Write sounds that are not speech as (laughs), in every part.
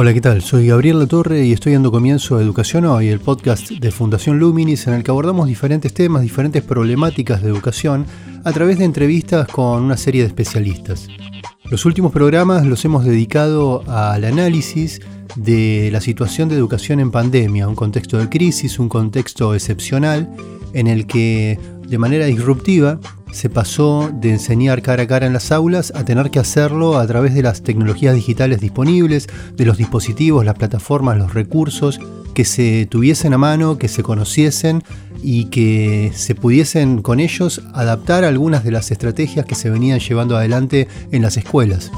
Hola, ¿qué tal? Soy Gabriel Latorre y estoy dando comienzo a Educación Hoy, el podcast de Fundación Luminis en el que abordamos diferentes temas, diferentes problemáticas de educación a través de entrevistas con una serie de especialistas. Los últimos programas los hemos dedicado al análisis de la situación de educación en pandemia, un contexto de crisis, un contexto excepcional en el que de manera disruptiva se pasó de enseñar cara a cara en las aulas a tener que hacerlo a través de las tecnologías digitales disponibles, de los dispositivos, las plataformas, los recursos, que se tuviesen a mano, que se conociesen y que se pudiesen con ellos adaptar algunas de las estrategias que se venían llevando adelante en las escuelas.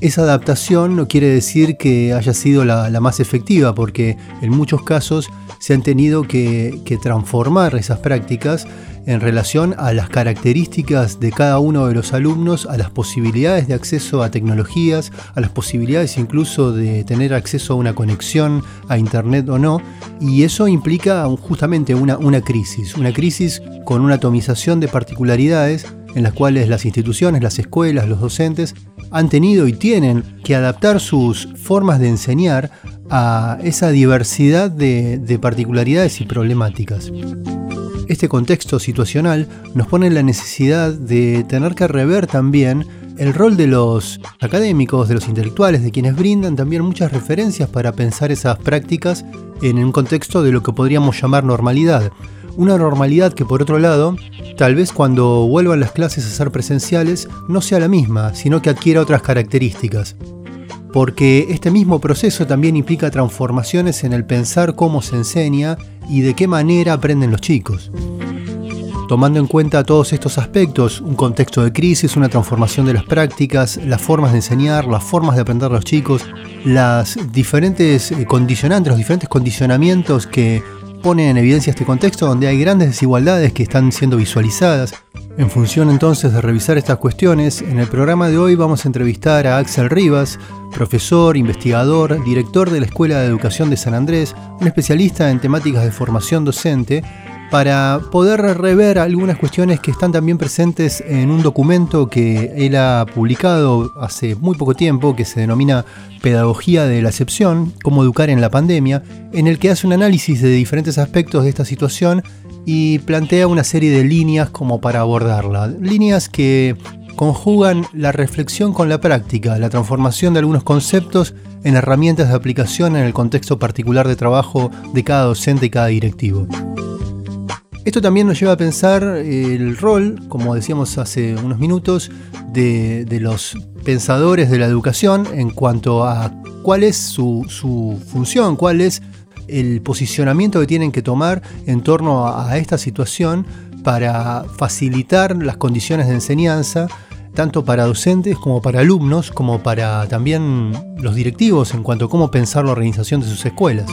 Esa adaptación no quiere decir que haya sido la, más efectiva, porque en muchos casos se han tenido que transformar esas prácticas en relación a las características de cada uno de los alumnos, a las posibilidades de acceso a tecnologías, a las posibilidades incluso de tener acceso a una conexión a Internet o no, y eso implica justamente una, crisis, una crisis con una atomización de particularidades en las cuales las instituciones, las escuelas, los docentes han tenido y tienen que adaptar sus formas de enseñar a esa diversidad de particularidades y problemáticas. Este contexto situacional nos pone en la necesidad de tener que rever también el rol de los académicos, de los intelectuales, de quienes brindan también muchas referencias para pensar esas prácticas en un contexto de lo que podríamos llamar normalidad. Una normalidad que por otro lado, tal vez cuando vuelvan las clases a ser presenciales, no sea la misma, sino que adquiera otras características porque este mismo proceso también implica transformaciones en el pensar cómo se enseña y de qué manera aprenden los chicos. Tomando en cuenta todos estos aspectos, un contexto de crisis, una transformación de las prácticas, las formas de enseñar, las formas de aprender a los chicos, las diferentes eh, condicionantes, los diferentes condicionamientos que ponen en evidencia este contexto donde hay grandes desigualdades que están siendo visualizadas, en función entonces de revisar estas cuestiones, en el programa de hoy vamos a entrevistar a Axel Rivas, profesor, investigador, director de la Escuela de Educación de San Andrés, un especialista en temáticas de formación docente, para poder rever algunas cuestiones que están también presentes en un documento que él ha publicado hace muy poco tiempo, que se denomina Pedagogía de la Excepción, cómo educar en la pandemia, en el que hace un análisis de diferentes aspectos de esta situación y plantea una serie de líneas como para abordarla. Líneas que conjugan la reflexión con la práctica, la transformación de algunos conceptos en herramientas de aplicación en el contexto particular de trabajo de cada docente y cada directivo. Esto también nos lleva a pensar el rol, como decíamos hace unos minutos, de, los pensadores de la educación en cuanto a cuál es su, función, cuál es el posicionamiento que tienen que tomar en torno a, esta situación para facilitar las condiciones de enseñanza, tanto para docentes como para alumnos, como para también los directivos en cuanto a cómo pensar la organización de sus escuelas.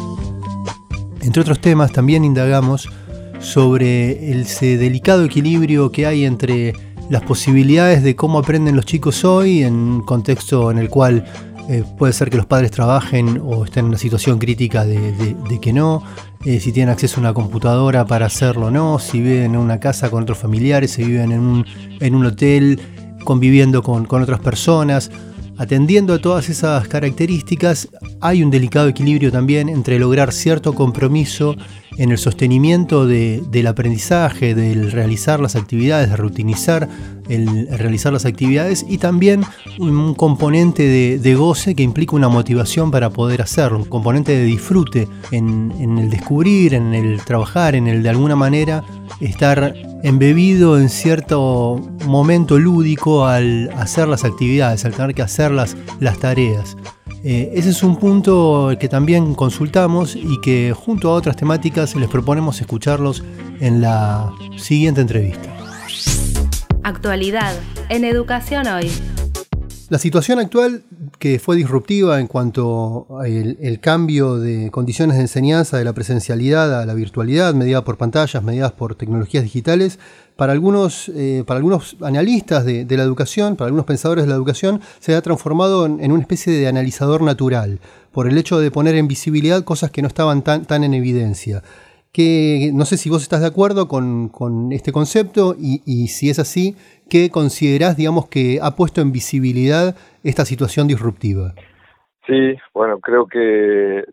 Entre otros temas, también indagamos sobre ese delicado equilibrio que hay entre las posibilidades de cómo aprenden los chicos hoy en un contexto en el cual eh, puede ser que los padres trabajen o estén en una situación crítica de, que no, eh, si tienen acceso a una computadora para hacerlo o no, si viven en una casa con otros familiares, si viven en un, en un hotel conviviendo con, con otras personas. Atendiendo a todas esas características, hay un delicado equilibrio también entre lograr cierto compromiso en el sostenimiento del aprendizaje, del realizar las actividades, de rutinizar el realizar las actividades y también un componente de, goce que implica una motivación para poder hacerlo, un componente de disfrute en, el descubrir, en el trabajar, en el de alguna manera estar embebido en cierto momento lúdico al hacer las actividades, al tener que hacer las tareas. Eh, ese es un punto que también consultamos y que junto a otras temáticas les proponemos escucharlos en la siguiente entrevista. Actualidad en Educación Hoy. La situación actual que fue disruptiva en cuanto al el cambio de condiciones de enseñanza de la presencialidad a la virtualidad, mediada por pantallas, mediadas por tecnologías digitales. Para algunos, eh, para algunos analistas de, la educación, para algunos pensadores de la educación, se ha transformado en, una especie de analizador natural, por el hecho de poner en visibilidad cosas que no estaban tan, tan en evidencia que no sé si vos estás de acuerdo con, este concepto y, y, si es así, ¿qué considerás, digamos, que ha puesto en visibilidad esta situación disruptiva? Sí, bueno, creo que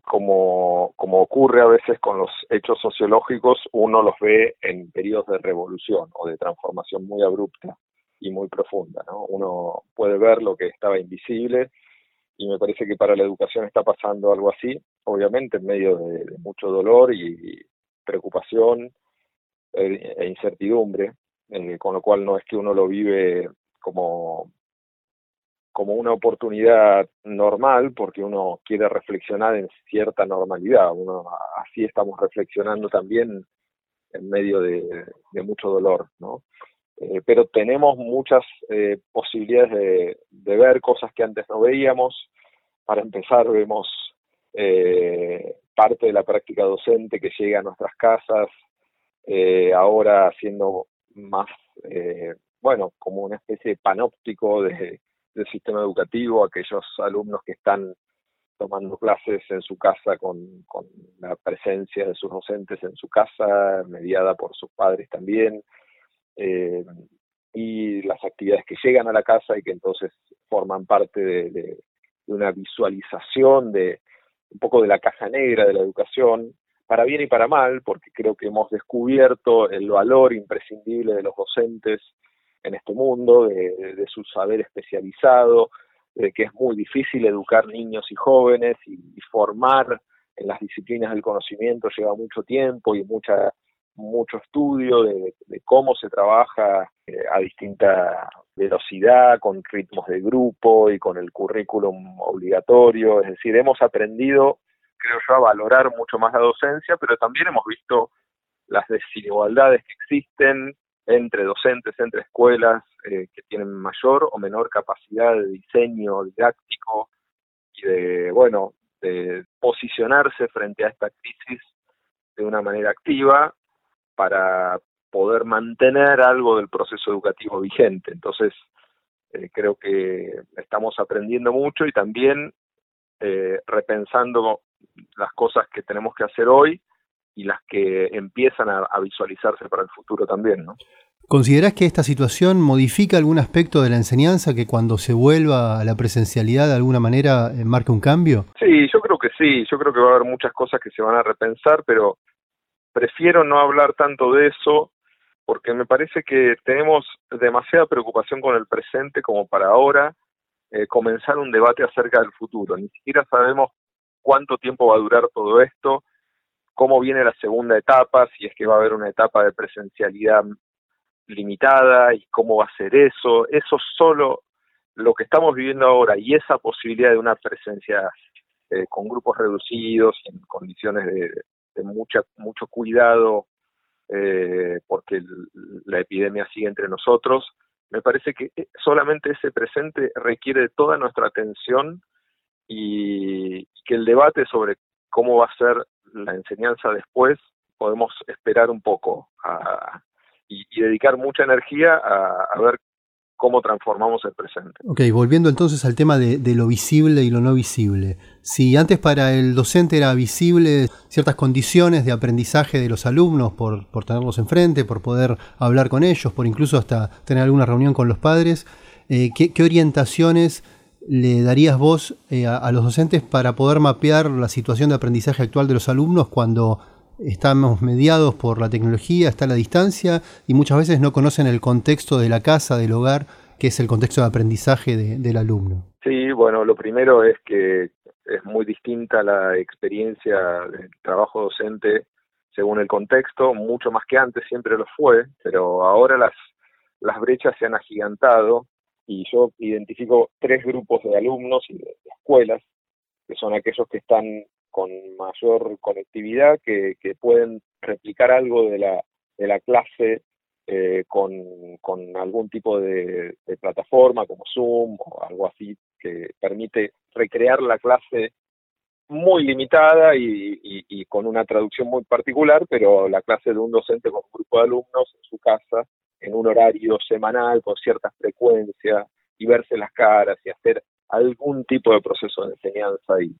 como, como ocurre a veces con los hechos sociológicos, uno los ve en periodos de revolución o de transformación muy abrupta y muy profunda. ¿no? Uno puede ver lo que estaba invisible y me parece que para la educación está pasando algo así, obviamente en medio de, mucho dolor y, preocupación e, e incertidumbre, eh, con lo cual no es que uno lo vive como como una oportunidad normal porque uno quiere reflexionar en cierta normalidad. Uno, así estamos reflexionando también en medio de, mucho dolor, ¿no? Eh, pero tenemos muchas eh, posibilidades de, ver cosas que antes no veíamos. Para empezar, vemos eh, parte de la práctica docente que llega a nuestras casas, ahora siendo más, bueno, como una especie de panóptico de, del sistema educativo, aquellos alumnos que están tomando clases en su casa con, la presencia de sus docentes en su casa, mediada por sus padres también, eh, y las actividades que llegan a la casa y que entonces forman parte de, una visualización de un poco de la caja negra de la educación, para bien y para mal, porque creo que hemos descubierto el valor imprescindible de los docentes en este mundo, de, su saber especializado, de que es muy difícil educar niños y jóvenes y formar en las disciplinas del conocimiento lleva mucho tiempo y mucha mucho estudio de, cómo se trabaja eh, a distinta velocidad, con ritmos de grupo y con el currículum obligatorio. Es decir, hemos aprendido, creo yo, a valorar mucho más la docencia, pero también hemos visto las desigualdades que existen entre docentes, entre escuelas eh, que tienen mayor o menor capacidad de diseño didáctico y de, bueno, de posicionarse frente a esta crisis de una manera activa para poder mantener algo del proceso educativo vigente. Entonces, eh, creo que estamos aprendiendo mucho y también eh, repensando las cosas que tenemos que hacer hoy y las que empiezan a, visualizarse para el futuro también, ¿no? ¿Considerás que esta situación modifica algún aspecto de la enseñanza que cuando se vuelva a la presencialidad de alguna manera eh, marque un cambio? Sí, yo creo que sí, yo creo que va a haber muchas cosas que se van a repensar, pero prefiero no hablar tanto de eso porque me parece que tenemos demasiada preocupación con el presente como para ahora eh, comenzar un debate acerca del futuro. Ni siquiera sabemos cuánto tiempo va a durar todo esto, cómo viene la segunda etapa, si es que va a haber una etapa de presencialidad limitada y cómo va a ser eso. Eso solo lo que estamos viviendo ahora y esa posibilidad de una presencia eh, con grupos reducidos en condiciones de, mucha, mucho cuidado eh, porque la epidemia sigue entre nosotros. Me parece que eh, solamente ese presente requiere de toda nuestra atención y, que el debate sobre cómo va a ser la enseñanza después podemos esperar un poco y, dedicar mucha energía a ver cómo transformamos el presente. Ok, volviendo entonces al tema de, lo visible y lo no visible. Si antes para el docente era visible ciertas condiciones de aprendizaje de los alumnos por, por tenerlos enfrente, por poder hablar con ellos, por incluso hasta tener alguna reunión con los padres, eh, ¿qué, orientaciones le darías vos eh, a, los docentes para poder mapear la situación de aprendizaje actual de los alumnos cuando estamos mediados por la tecnología, está la distancia y muchas veces no conocen el contexto de la casa, del hogar, que es el contexto de aprendizaje del alumno. Sí, bueno, lo primero es que es muy distinta la experiencia del trabajo docente según el contexto, mucho más que antes, siempre lo fue, pero ahora las brechas se han agigantado y yo identifico tres grupos de alumnos y de escuelas, que son aquellos que están con mayor conectividad, que, pueden replicar algo de la, de la clase eh, con, con, algún tipo de, plataforma como Zoom o algo así que permite recrear la clase muy limitada y, y, con una traducción muy particular, pero la clase de un docente con un grupo de alumnos en su casa, en un horario semanal, con cierta frecuencia, y verse las caras y hacer algún tipo de proceso de enseñanza y,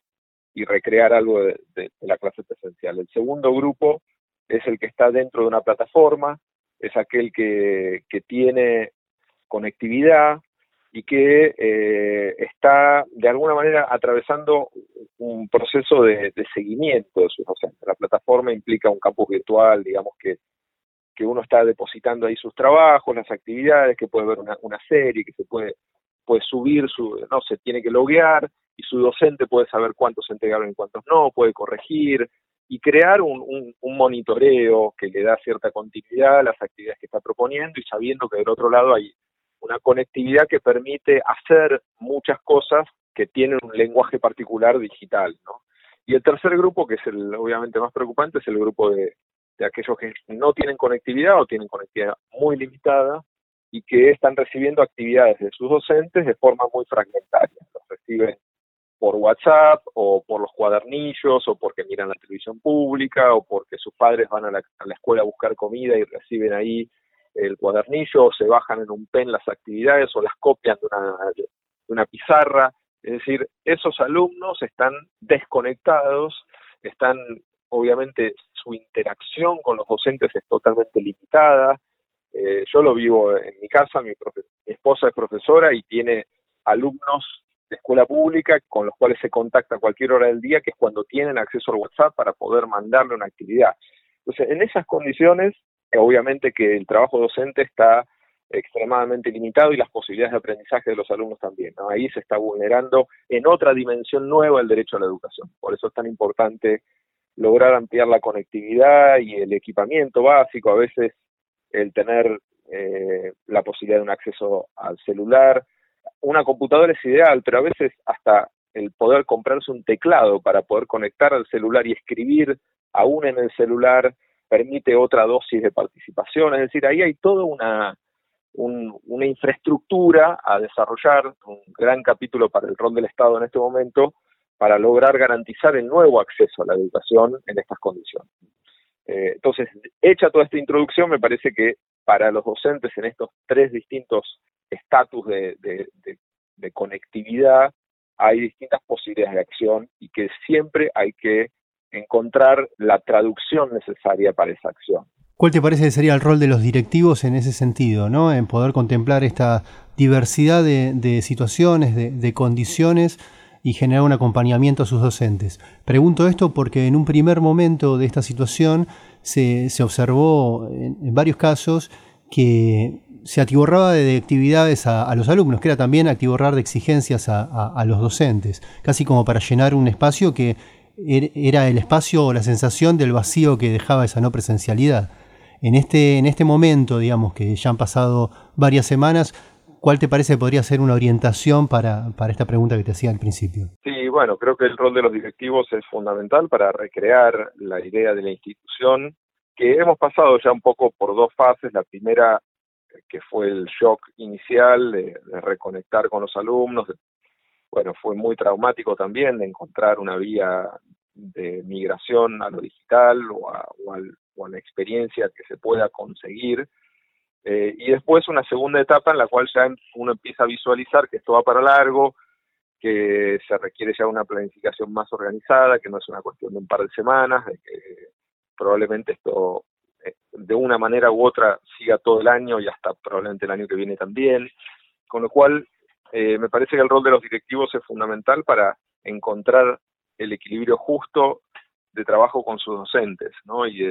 recrear algo de, de, la clase presencial. El segundo grupo es el que está dentro de una plataforma, es aquel que, que tiene conectividad, y que eh, está de alguna manera atravesando un proceso de, seguimiento de sus docentes. La plataforma implica un campus virtual, digamos que, que uno está depositando ahí sus trabajos, las actividades, que puede ver una, una serie, que se puede, puede subir, su, no se tiene que loguear y su docente puede saber cuántos entregaron y cuántos no, puede corregir y crear un, un, un monitoreo que le da cierta continuidad a las actividades que está proponiendo y sabiendo que del otro lado hay una conectividad que permite hacer muchas cosas que tienen un lenguaje particular digital, ¿no? Y el tercer grupo, que es el obviamente más preocupante, es el grupo de, de aquellos que no tienen conectividad o tienen conectividad muy limitada y que están recibiendo actividades de sus docentes de forma muy fragmentaria. Los reciben por WhatsApp o por los cuadernillos o porque miran la televisión pública o porque sus padres van a la, escuela a buscar comida y reciben ahí el cuadernillo, o se bajan en un pen las actividades o las copian de una pizarra. Es decir, esos alumnos están desconectados, están, obviamente, su interacción con los docentes es totalmente limitada. Eh, yo lo vivo en mi casa, mi, esposa es profesora y tiene alumnos de escuela pública con los cuales se contacta a cualquier hora del día, que es cuando tienen acceso al WhatsApp para poder mandarle una actividad. Entonces, en esas condiciones, obviamente que el trabajo docente está extremadamente limitado y las posibilidades de aprendizaje de los alumnos también. Ahí se está vulnerando en otra dimensión nueva el derecho a la educación. Por eso es tan importante lograr ampliar la conectividad y el equipamiento básico, a veces el tener eh, la posibilidad de un acceso al celular. Una computadora es ideal, pero a veces hasta el poder comprarse un teclado para poder conectar al celular y escribir aún en el celular permite otra dosis de participación, es decir, ahí hay toda una, una infraestructura a desarrollar, un gran capítulo para el rol del Estado en este momento, para lograr garantizar el nuevo acceso a la educación en estas condiciones. Eh, entonces, hecha toda esta introducción, me parece que para los docentes en estos tres distintos estatus de, conectividad, hay distintas posibilidades de acción y que siempre hay que encontrar la traducción necesaria para esa acción. ¿Cuál te parece que sería el rol de los directivos en ese sentido, ¿no? en poder contemplar esta diversidad de, situaciones, de, condiciones y generar un acompañamiento a sus docentes? Pregunto esto porque en un primer momento de esta situación se, observó en, varios casos que se atiborraba de actividades a, los alumnos, que era también atiborrar de exigencias a los docentes, casi como para llenar un espacio que Er, era el espacio o la sensación del vacío que dejaba esa no presencialidad. En este, en este momento, digamos que ya han pasado varias semanas, ¿cuál te parece podría ser una orientación para, para esta pregunta que te hacía al principio? Sí, bueno, creo que el rol de los directivos es fundamental para recrear la idea de la institución, que hemos pasado ya un poco por dos fases. La primera, que fue el shock inicial de, de reconectar con los alumnos, bueno, fue muy traumático también de encontrar una vía de migración a lo digital o a, o la experiencia que se pueda conseguir. Eh, y después una segunda etapa en la cual ya uno empieza a visualizar que esto va para largo, que se requiere ya una planificación más organizada, que no es una cuestión de un par de semanas, de que probablemente esto eh, de una manera u otra siga todo el año y hasta probablemente el año que viene también. Con lo cual, eh, me parece que el rol de los directivos es fundamental para encontrar el equilibrio justo de trabajo con sus docentes, ¿no? Y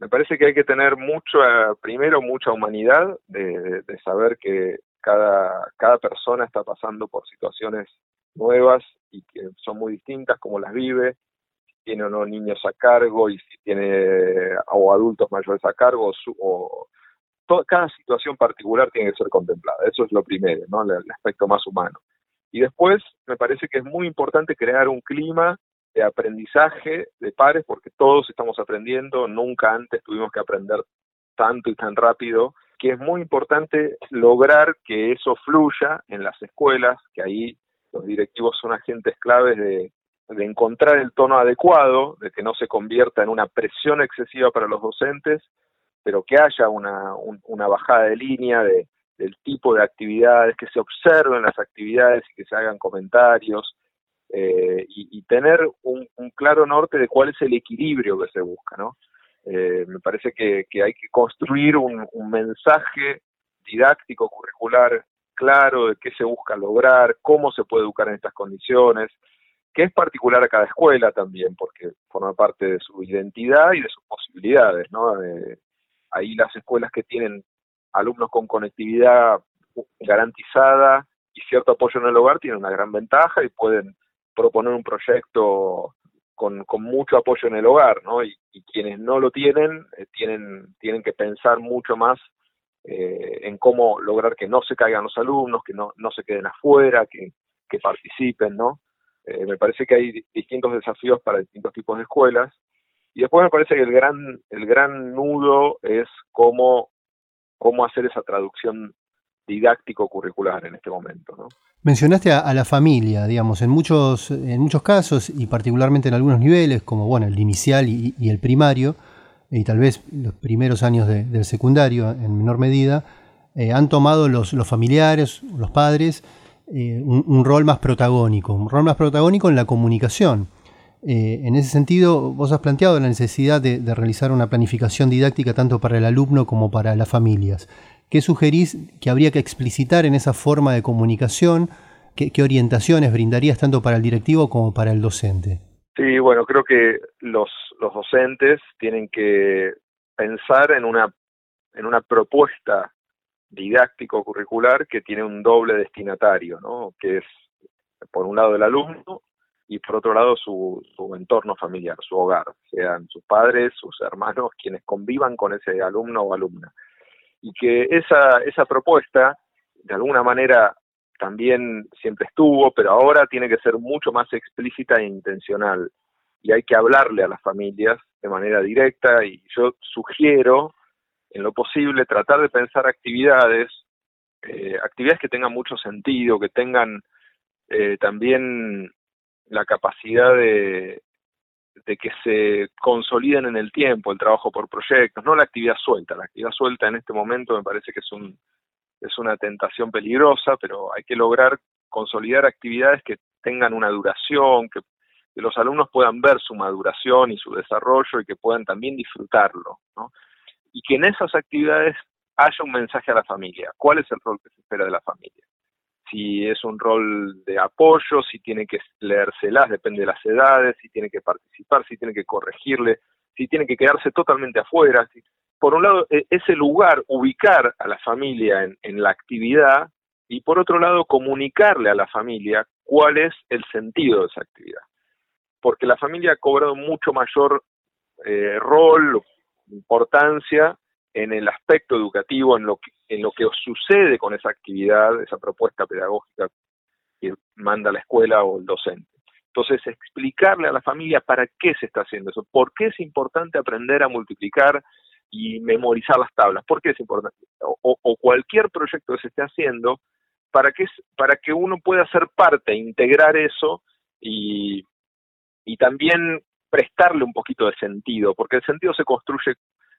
me parece que hay que tener mucho, primero mucha humanidad de, saber que cada, cada persona está pasando por situaciones nuevas y que son muy distintas, como las vive, si tiene o no niños a cargo y si tiene o adultos mayores a cargo o cada situación particular tiene que ser contemplada. Eso es lo primero, ¿no? el, aspecto más humano. Y después me parece que es muy importante crear un clima de aprendizaje de pares, porque todos estamos aprendiendo, nunca antes tuvimos que aprender tanto y tan rápido que es muy importante lograr que eso fluya en las escuelas, que ahí los directivos son agentes claves de, encontrar el tono adecuado, de que no se convierta en una presión excesiva para los docentes, pero que haya una, una bajada de línea de, del tipo de actividades, que se observen las actividades y que se hagan comentarios, eh, y, tener un, claro norte de cuál es el equilibrio que se busca, ¿no? Eh, me parece que, hay que construir un, mensaje didáctico, curricular claro de qué se busca lograr, cómo se puede educar en estas condiciones, que es particular a cada escuela también, porque forma parte de su identidad y de sus posibilidades, ¿no? Eh, ahí las escuelas que tienen alumnos con conectividad garantizada y cierto apoyo en el hogar tienen una gran ventaja y pueden proponer un proyecto con, mucho apoyo en el hogar, ¿no? Y, quienes no lo tienen, eh, tienen, tienen que pensar mucho más eh, en cómo lograr que no se caigan los alumnos, que no, no se queden afuera, que, que participen, ¿no? Eh, me parece que hay distintos desafíos para distintos tipos de escuelas. Y después me parece que el gran, el gran nudo es cómo, cómo hacer esa traducción didáctico curricular en este momento. Mencionaste a, la familia, digamos, en muchos, en muchos casos y particularmente en algunos niveles, como bueno, el inicial y, el primario, y tal vez los primeros años del secundario en menor medida, eh, han tomado los, los, familiares, los padres, eh, un, rol más protagónico, un rol más protagónico en la comunicación. Eh, en ese sentido, vos has planteado la necesidad de, realizar una planificación didáctica tanto para el alumno como para las familias. ¿Qué sugerís que habría que explicitar en esa forma de comunicación? ¿Qué, orientaciones brindarías tanto para el directivo como para el docente? Sí, bueno, creo que los, los docentes tienen que pensar en una, en una propuesta didáctico curricular que tiene un doble destinatario, ¿no? que es por un lado el alumno y por otro lado su, su entorno familiar, su hogar, sean sus padres, sus hermanos, quienes convivan con ese alumno o alumna y que esa, esa propuesta, de alguna manera, también siempre estuvo, pero ahora tiene que ser mucho más explícita e intencional. Y hay que hablarle a las familias de manera directa y yo sugiero, en lo posible, tratar de pensar actividades, eh, actividades que tengan mucho sentido, que tengan eh, también la capacidad de, de que se consoliden en el tiempo el trabajo por proyectos, no la actividad suelta. La actividad suelta en este momento me parece que es un es una tentación peligrosa, pero hay que lograr consolidar actividades que tengan una duración, que, los alumnos puedan ver su maduración y su desarrollo y que puedan también disfrutarlo, ¿no? Y que en esas actividades haya un mensaje a la familia. ¿Cuál es el rol que se espera de la familia? Si es un rol de apoyo, si tiene que leérselas, depende de las edades, si tiene que participar, si tiene que corregirle, si tiene que quedarse totalmente afuera. por un lado, e, ese lugar, ubicar a la familia en, en, la actividad y por otro lado, comunicarle a la familia cuál es el sentido de esa actividad. Porque la familia ha cobrado mucho mayor eh, rol, importancia en el aspecto educativo, en lo que, en lo que sucede con esa actividad, esa propuesta pedagógica que manda la escuela o el docente. Entonces, explicarle a la familia para qué se está haciendo eso, por qué es importante aprender a multiplicar y memorizar las tablas, por qué es importante, o, cualquier proyecto que se esté haciendo, para que, para que uno pueda ser parte, integrar eso y, y también prestarle un poquito de sentido, porque el sentido se construye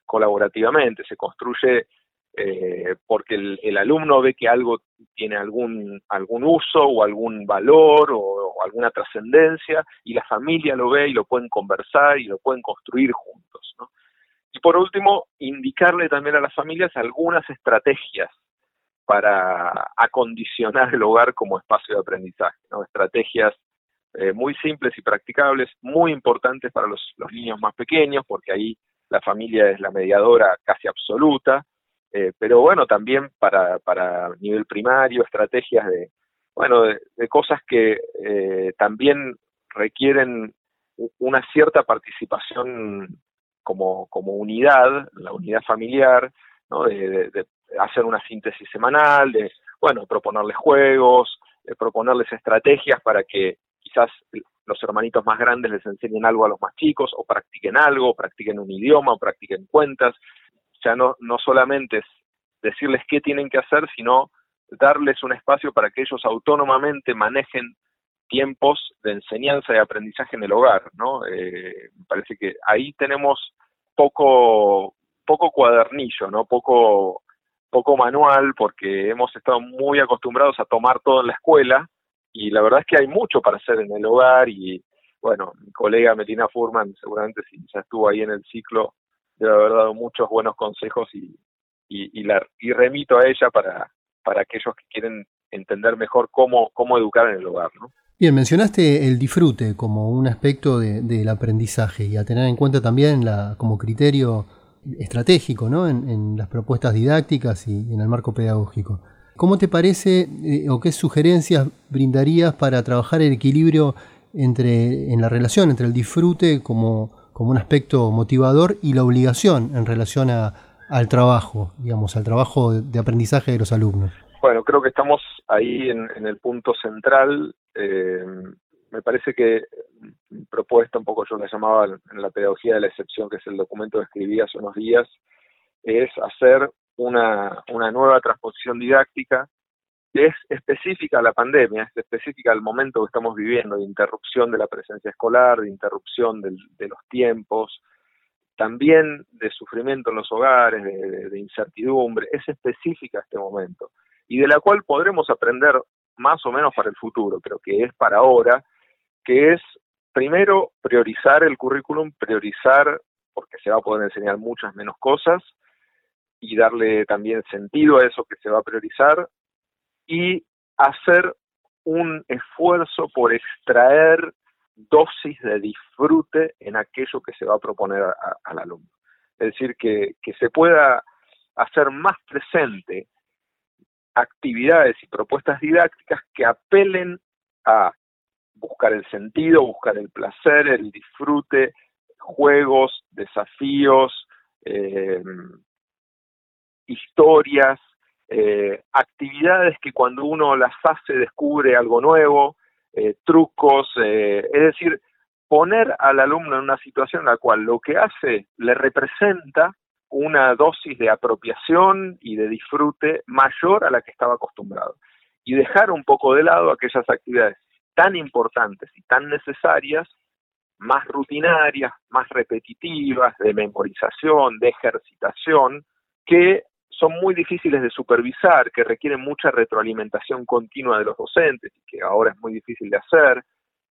colaborativamente, se construye eh, porque el, alumno ve que algo tiene algún, algún uso o algún valor o, alguna trascendencia y la familia lo ve y lo pueden conversar y lo pueden construir juntos. Y por último, indicarle también a las familias algunas estrategias para acondicionar el hogar como espacio de aprendizaje, estrategias eh, muy simples y practicables, muy importantes para los niños más pequeños, porque ahí la familia es la mediadora casi absoluta, eh, pero bueno, también para, para nivel primario, estrategias de, bueno, de, cosas que eh, también requieren una cierta participación como, como unidad, la unidad familiar, ¿no? de, hacer una síntesis semanal, de, bueno, proponerles juegos, de proponerles estrategias para que quizás los hermanitos más grandes les enseñen algo a los más chicos, o practiquen algo, o practiquen un idioma, o practiquen cuentas. Ya no, no solamente es decirles qué tienen que hacer, sino darles un espacio para que ellos autónomamente manejen tiempos de enseñanza y aprendizaje en el hogar, ¿no? Eh, me parece que ahí tenemos poco, poco cuadernillo, ¿no? Poco, poco manual, porque hemos estado muy acostumbrados a tomar todo en la escuela, y la verdad es que hay mucho para hacer en el hogar, y bueno, mi colega Melina Furman, seguramente si ya estuvo ahí en el ciclo, debe haber dado muchos buenos consejos y, y, la, y remito a ella para, para aquellos que quieren entender mejor cómo, cómo educar en el hogar. Bien, mencionaste el disfrute como un aspecto del aprendizaje y a tener en cuenta también la, como criterio estratégico ¿no? en, las propuestas didácticas y en el marco pedagógico. ¿Cómo te parece eh, o qué sugerencias brindarías para trabajar el equilibrio entre, en la relación entre el disfrute como, como un aspecto motivador y la obligación en relación a, al trabajo, digamos, al trabajo de aprendizaje de los alumnos? Bueno, creo que estamos ahí en, el punto central. Eh, me parece que propuesta, un poco yo la llamaba en la pedagogía de la excepción, que es el documento que escribí hace unos días, es hacer una, una nueva transposición didáctica es específica a la pandemia, es específica al momento que estamos viviendo, de interrupción de la presencia escolar, de interrupción de los tiempos, también de sufrimiento en los hogares, de incertidumbre, es específica a este momento y de la cual podremos aprender más o menos para el futuro, pero que es para ahora, que es primero priorizar el currículum, priorizar, porque se va a poder enseñar muchas menos cosas, y darle también sentido a eso que se va a priorizar, y hacer un esfuerzo por extraer dosis de disfrute en aquello que se va a proponer al alumno. Es decir, que, que se pueda hacer más presente actividades y propuestas didácticas que apelen a buscar el sentido, buscar el placer, el disfrute, juegos, desafíos, eh, historias, eh, actividades que cuando uno las hace descubre algo nuevo, eh, trucos, es decir, poner al alumno en una situación en la cual lo que hace le representa una dosis de apropiación y de disfrute mayor a la que estaba acostumbrado. Y dejar un poco de lado aquellas actividades tan importantes y tan necesarias, más rutinarias, más repetitivas, de memorización, de ejercitación, que son muy difíciles de supervisar, que requieren mucha retroalimentación continua de los docentes, que ahora es muy difícil de hacer,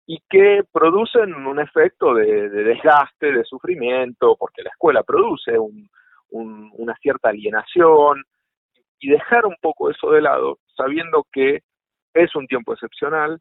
y que producen un efecto de, de desgaste, de sufrimiento, porque la escuela produce un, una cierta alienación y dejar un poco eso de lado, sabiendo que es un tiempo excepcional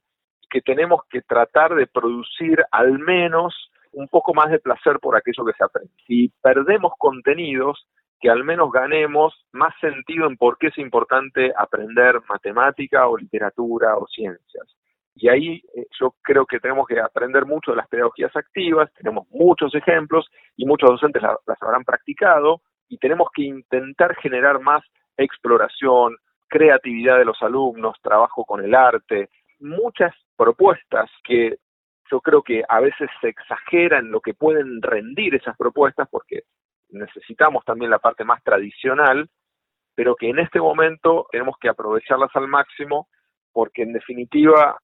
que tenemos que tratar de producir al menos un poco más de placer por aquello que se aprende. Si perdemos contenidos, que al menos ganemos más sentido en por qué es importante aprender matemática o literatura o ciencias. Y ahí eh, yo creo que tenemos que aprender mucho de las pedagogías activas, tenemos muchos ejemplos y muchos docentes las habrán practicado, y tenemos que intentar generar más exploración, creatividad de los alumnos, trabajo con el arte, muchas propuestas que yo creo que a veces se exageran lo que pueden rendir esas propuestas porque necesitamos también la parte más tradicional, pero que en este momento tenemos que aprovecharlas al máximo porque en definitiva,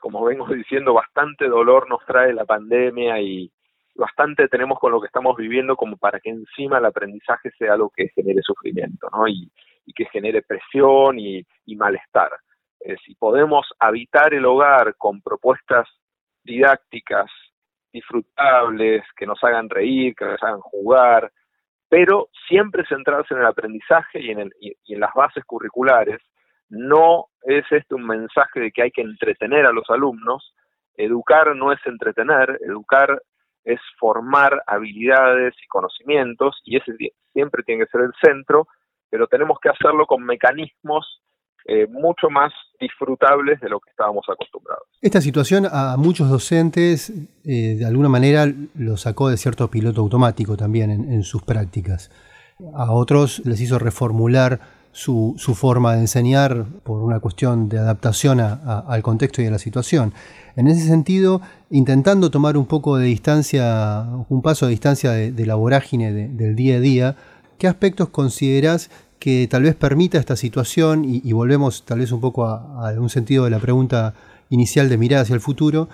como vengo (laughs) diciendo, bastante dolor nos trae la pandemia y, bastante tenemos con lo que estamos viviendo como para que encima el aprendizaje sea algo que genere sufrimiento, ¿no? Y, que genere presión y, malestar. Eh, si podemos habitar el hogar con propuestas didácticas disfrutables, que nos hagan reír, que nos hagan jugar, pero siempre centrarse en el aprendizaje y en, el, y en las bases curriculares, no es este un mensaje de que hay que entretener a los alumnos, educar no es entretener, educar es formar habilidades y conocimientos, y ese siempre tiene que ser el centro, pero tenemos que hacerlo con mecanismos eh, mucho más disfrutables de lo que estábamos acostumbrados. Esta situación a muchos docentes eh, de alguna manera lo sacó de cierto piloto automático también en sus prácticas. A otros les hizo reformular su, su, forma de enseñar por una cuestión de adaptación al contexto y a la situación. En ese sentido, intentando tomar un poco de distancia, un paso de distancia de, la vorágine del día a día, ¿qué aspectos considerás que tal vez permita esta situación, y, volvemos tal vez un poco a, un sentido de la pregunta inicial de mirar hacia el futuro,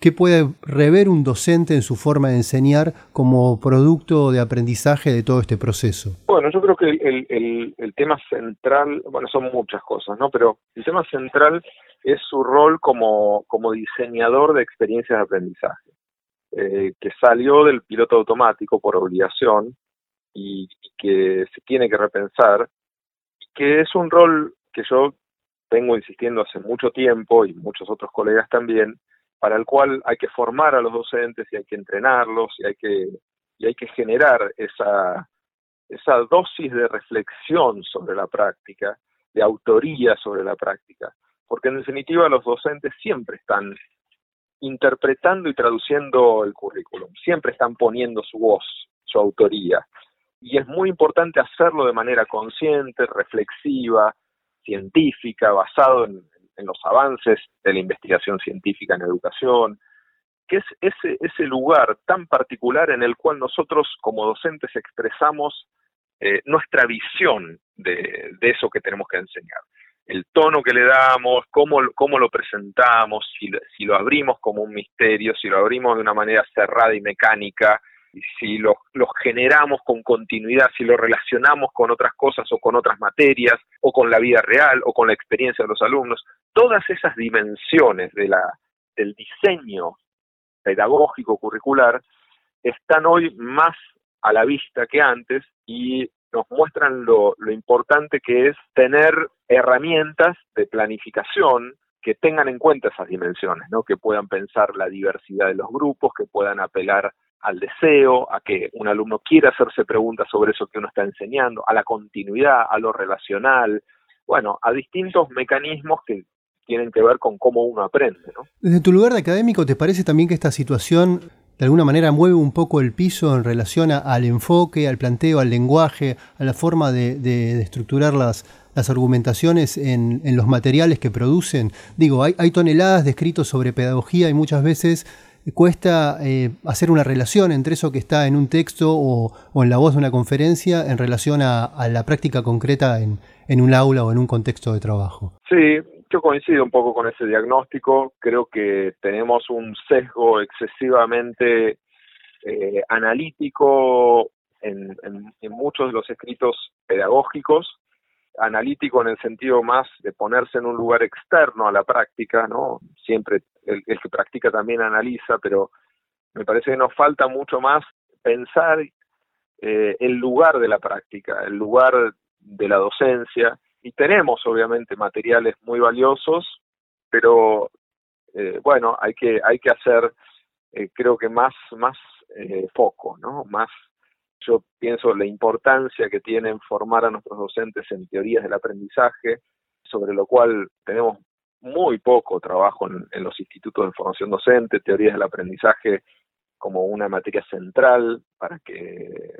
¿qué puede rever un docente en su forma de enseñar como producto de aprendizaje de todo este proceso? Bueno, yo creo que el, el tema central, bueno, son muchas cosas, ¿no? Pero el tema central es su rol como, como diseñador de experiencias de aprendizaje, eh, que salió del piloto automático por obligación y, que se tiene que repensar, que es un rol que yo vengo insistiendo hace mucho tiempo y muchos otros colegas también, para el cual hay que formar a los docentes y hay que entrenarlos y hay que, y hay que generar esa, esa dosis de reflexión sobre la práctica, de autoría sobre la práctica porque en definitiva los docentes siempre están interpretando y traduciendo el currículum, siempre están poniendo su voz, su autoría. Y es muy importante hacerlo de manera consciente, reflexiva, científica, basado en, los avances de la investigación científica en educación, que es ese, ese lugar tan particular en el cual nosotros como docentes expresamos eh, nuestra visión de eso que tenemos que enseñar. El tono que le damos, cómo, cómo lo presentamos, si, lo abrimos como un misterio, si lo abrimos de una manera cerrada y mecánica, si lo, lo, generamos con continuidad, si lo relacionamos con otras cosas o con otras materias, o con la vida real, o con la experiencia de los alumnos, todas esas dimensiones de la, del diseño pedagógico curricular están hoy más a la vista que antes y nos muestran lo, importante que es tener herramientas de planificación que tengan en cuenta esas dimensiones, ¿no? que puedan pensar la diversidad de los grupos, que puedan apelar al deseo, a que un alumno quiera hacerse preguntas sobre eso que uno está enseñando, a la continuidad, a lo relacional, bueno, a distintos mecanismos que tienen que ver con cómo uno aprende. ¿no? Desde tu lugar de académico, ¿te parece también que esta situación de alguna manera mueve un poco el piso en relación al enfoque, al planteo, al lenguaje, a la forma de, estructurar las, las argumentaciones en, los materiales que producen. Digo, hay, toneladas de escritos sobre pedagogía y muchas veces cuesta eh, hacer una relación entre eso que está en un texto o, en la voz de una conferencia en relación a, la práctica concreta en, un aula o en un contexto de trabajo. Sí, yo coincido un poco con ese diagnóstico. Creo que tenemos un sesgo excesivamente eh, analítico en, muchos de los escritos pedagógicos, analítico en el sentido más de ponerse en un lugar externo a la práctica, ¿no? Siempre el, que practica también analiza, pero me parece que nos falta mucho más pensar eh, el lugar de la práctica, el lugar de la docencia, y tenemos obviamente materiales muy valiosos, pero eh, bueno, hay que, hay que hacer, eh, creo que más, más eh, foco, ¿no? Más, yo pienso la importancia que tienen formar a nuestros docentes en teorías del aprendizaje, sobre lo cual tenemos muy poco trabajo en, en los institutos de formación docente, teorías del aprendizaje como una materia central para que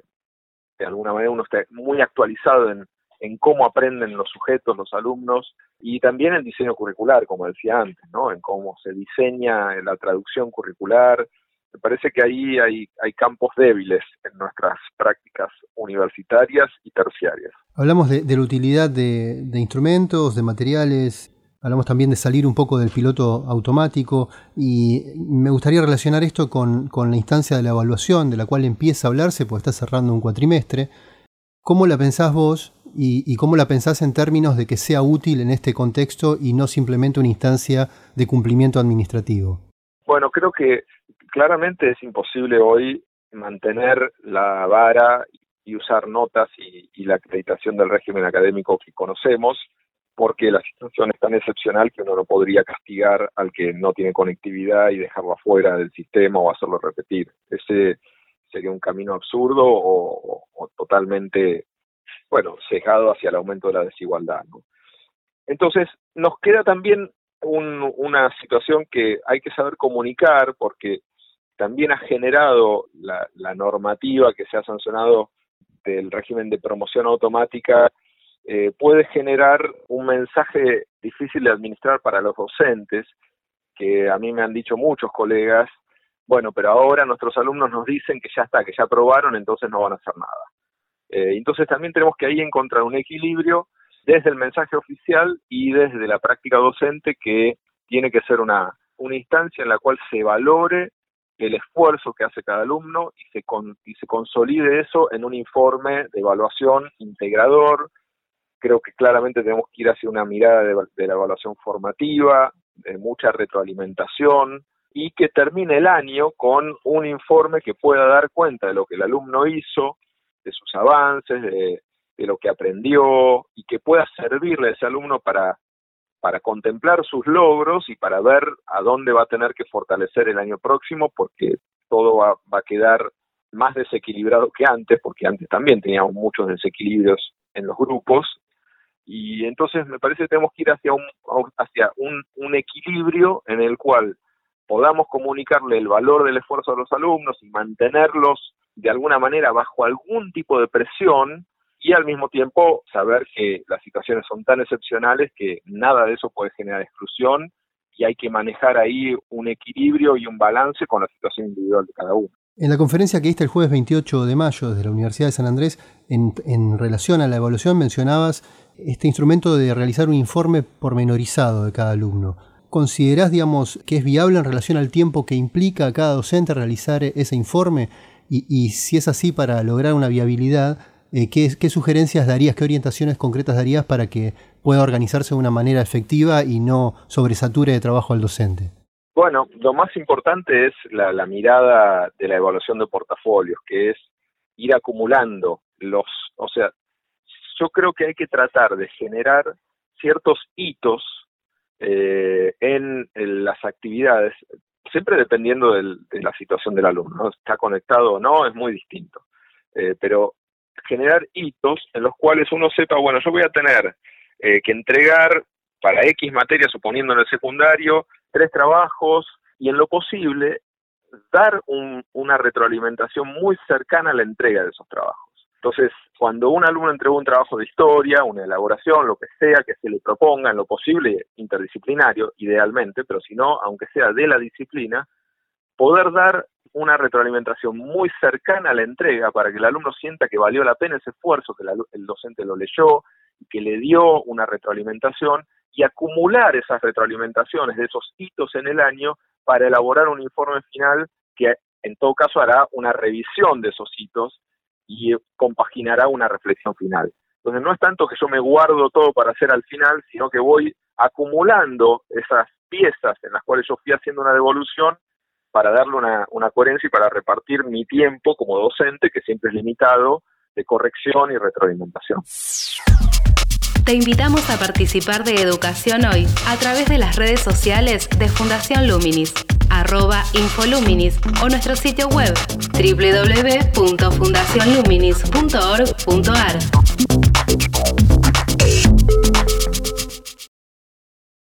de alguna manera uno esté muy actualizado en, en cómo aprenden los sujetos, los alumnos, y también en diseño curricular, como decía antes, ¿no? en cómo se diseña la traducción curricular. Me parece que ahí hay, hay campos débiles en nuestras prácticas universitarias y terciarias. Hablamos de, la utilidad de, instrumentos, de materiales, hablamos también de salir un poco del piloto automático y me gustaría relacionar esto con, con la instancia de la evaluación, de la cual empieza a hablarse, porque está cerrando un cuatrimestre. ¿Cómo la pensás vos y, cómo la pensás en términos de que sea útil en este contexto y no simplemente una instancia de cumplimiento administrativo? Bueno, creo que claramente es imposible hoy mantener la vara y usar notas y, la acreditación del régimen académico que conocemos, porque la situación es tan excepcional que uno no podría castigar al que no tiene conectividad y dejarlo afuera del sistema o hacerlo repetir. Ese sería un camino absurdo o, totalmente bueno, sesgado hacia el aumento de la desigualdad. Entonces, nos queda también una situación que hay que saber comunicar porque también ha generado la, normativa que se ha sancionado del régimen de promoción automática, eh, puede generar un mensaje difícil de administrar para los docentes, que a mí me han dicho muchos colegas, bueno, pero ahora nuestros alumnos nos dicen que ya está, que ya aprobaron, entonces no van a hacer nada. Eh, entonces también tenemos que ahí encontrar un equilibrio desde el mensaje oficial y desde la práctica docente que tiene que ser una, una instancia en la cual se valore el esfuerzo que hace cada alumno y se, y se consolide eso en un informe de evaluación integrador. Creo que claramente tenemos que ir hacia una mirada de, de la evaluación formativa, de mucha retroalimentación y que termine el año con un informe que pueda dar cuenta de lo que el alumno hizo, de sus avances, de, de lo que aprendió y que pueda servirle a ese alumno para para contemplar sus logros y para ver a dónde va a tener que fortalecer el año próximo, porque todo va, a quedar más desequilibrado que antes, porque antes también teníamos muchos desequilibrios en los grupos, y entonces me parece que tenemos que ir hacia un, un, un equilibrio en el cual podamos comunicarle el valor del esfuerzo a los alumnos y mantenerlos de alguna manera bajo algún tipo de presión y al mismo tiempo saber que las situaciones son tan excepcionales que nada de eso puede generar exclusión y hay que manejar ahí un equilibrio y un balance con la situación individual de cada uno. En la conferencia que diste el jueves 28 de mayo desde la Universidad de San Andrés, en, relación a la evaluación mencionabas este instrumento de realizar un informe pormenorizado de cada alumno. ¿Considerás, digamos, que es viable en relación al tiempo que implica a cada docente realizar ese informe? Y, y si es así, para lograr una viabilidad, eh, ¿qué, sugerencias darías, qué orientaciones concretas darías para que pueda organizarse de una manera efectiva y no sobresature de trabajo al docente? Bueno, lo más importante es la, la mirada de la evaluación de portafolios, que es ir acumulando los, o sea, yo creo que hay que tratar de generar ciertos hitos eh, en, las actividades, siempre dependiendo de la situación del alumno, está conectado o no, es muy distinto. Eh, pero generar hitos en los cuales uno sepa, bueno, yo voy a tener eh, que entregar para X materia, suponiendo en el secundario, tres trabajos y en lo posible dar una retroalimentación muy cercana a la entrega de esos trabajos. Entonces, cuando un alumno entrega un trabajo de historia, una elaboración, lo que sea que se le proponga, en lo posible interdisciplinario, idealmente, pero si no, aunque sea de la disciplina, poder dar una retroalimentación muy cercana a la entrega para que el alumno sienta que valió la pena ese esfuerzo, que el docente lo leyó y que le dio una retroalimentación y acumular esas retroalimentaciones de esos hitos en el año para elaborar un informe final que en todo caso hará una revisión de esos hitos y compaginará una reflexión final. Entonces no es tanto que yo me guardo todo para hacer al final, sino que voy acumulando esas piezas en las cuales yo fui haciendo una devolución para darle una, una coherencia y para repartir mi tiempo como docente, que siempre es limitado, de corrección y retroalimentación. Te invitamos a participar de Educación Hoy a través de las redes sociales de Fundación Luminis, arroba Infoluminis o nuestro sitio web www.fundacionluminis.org.ar.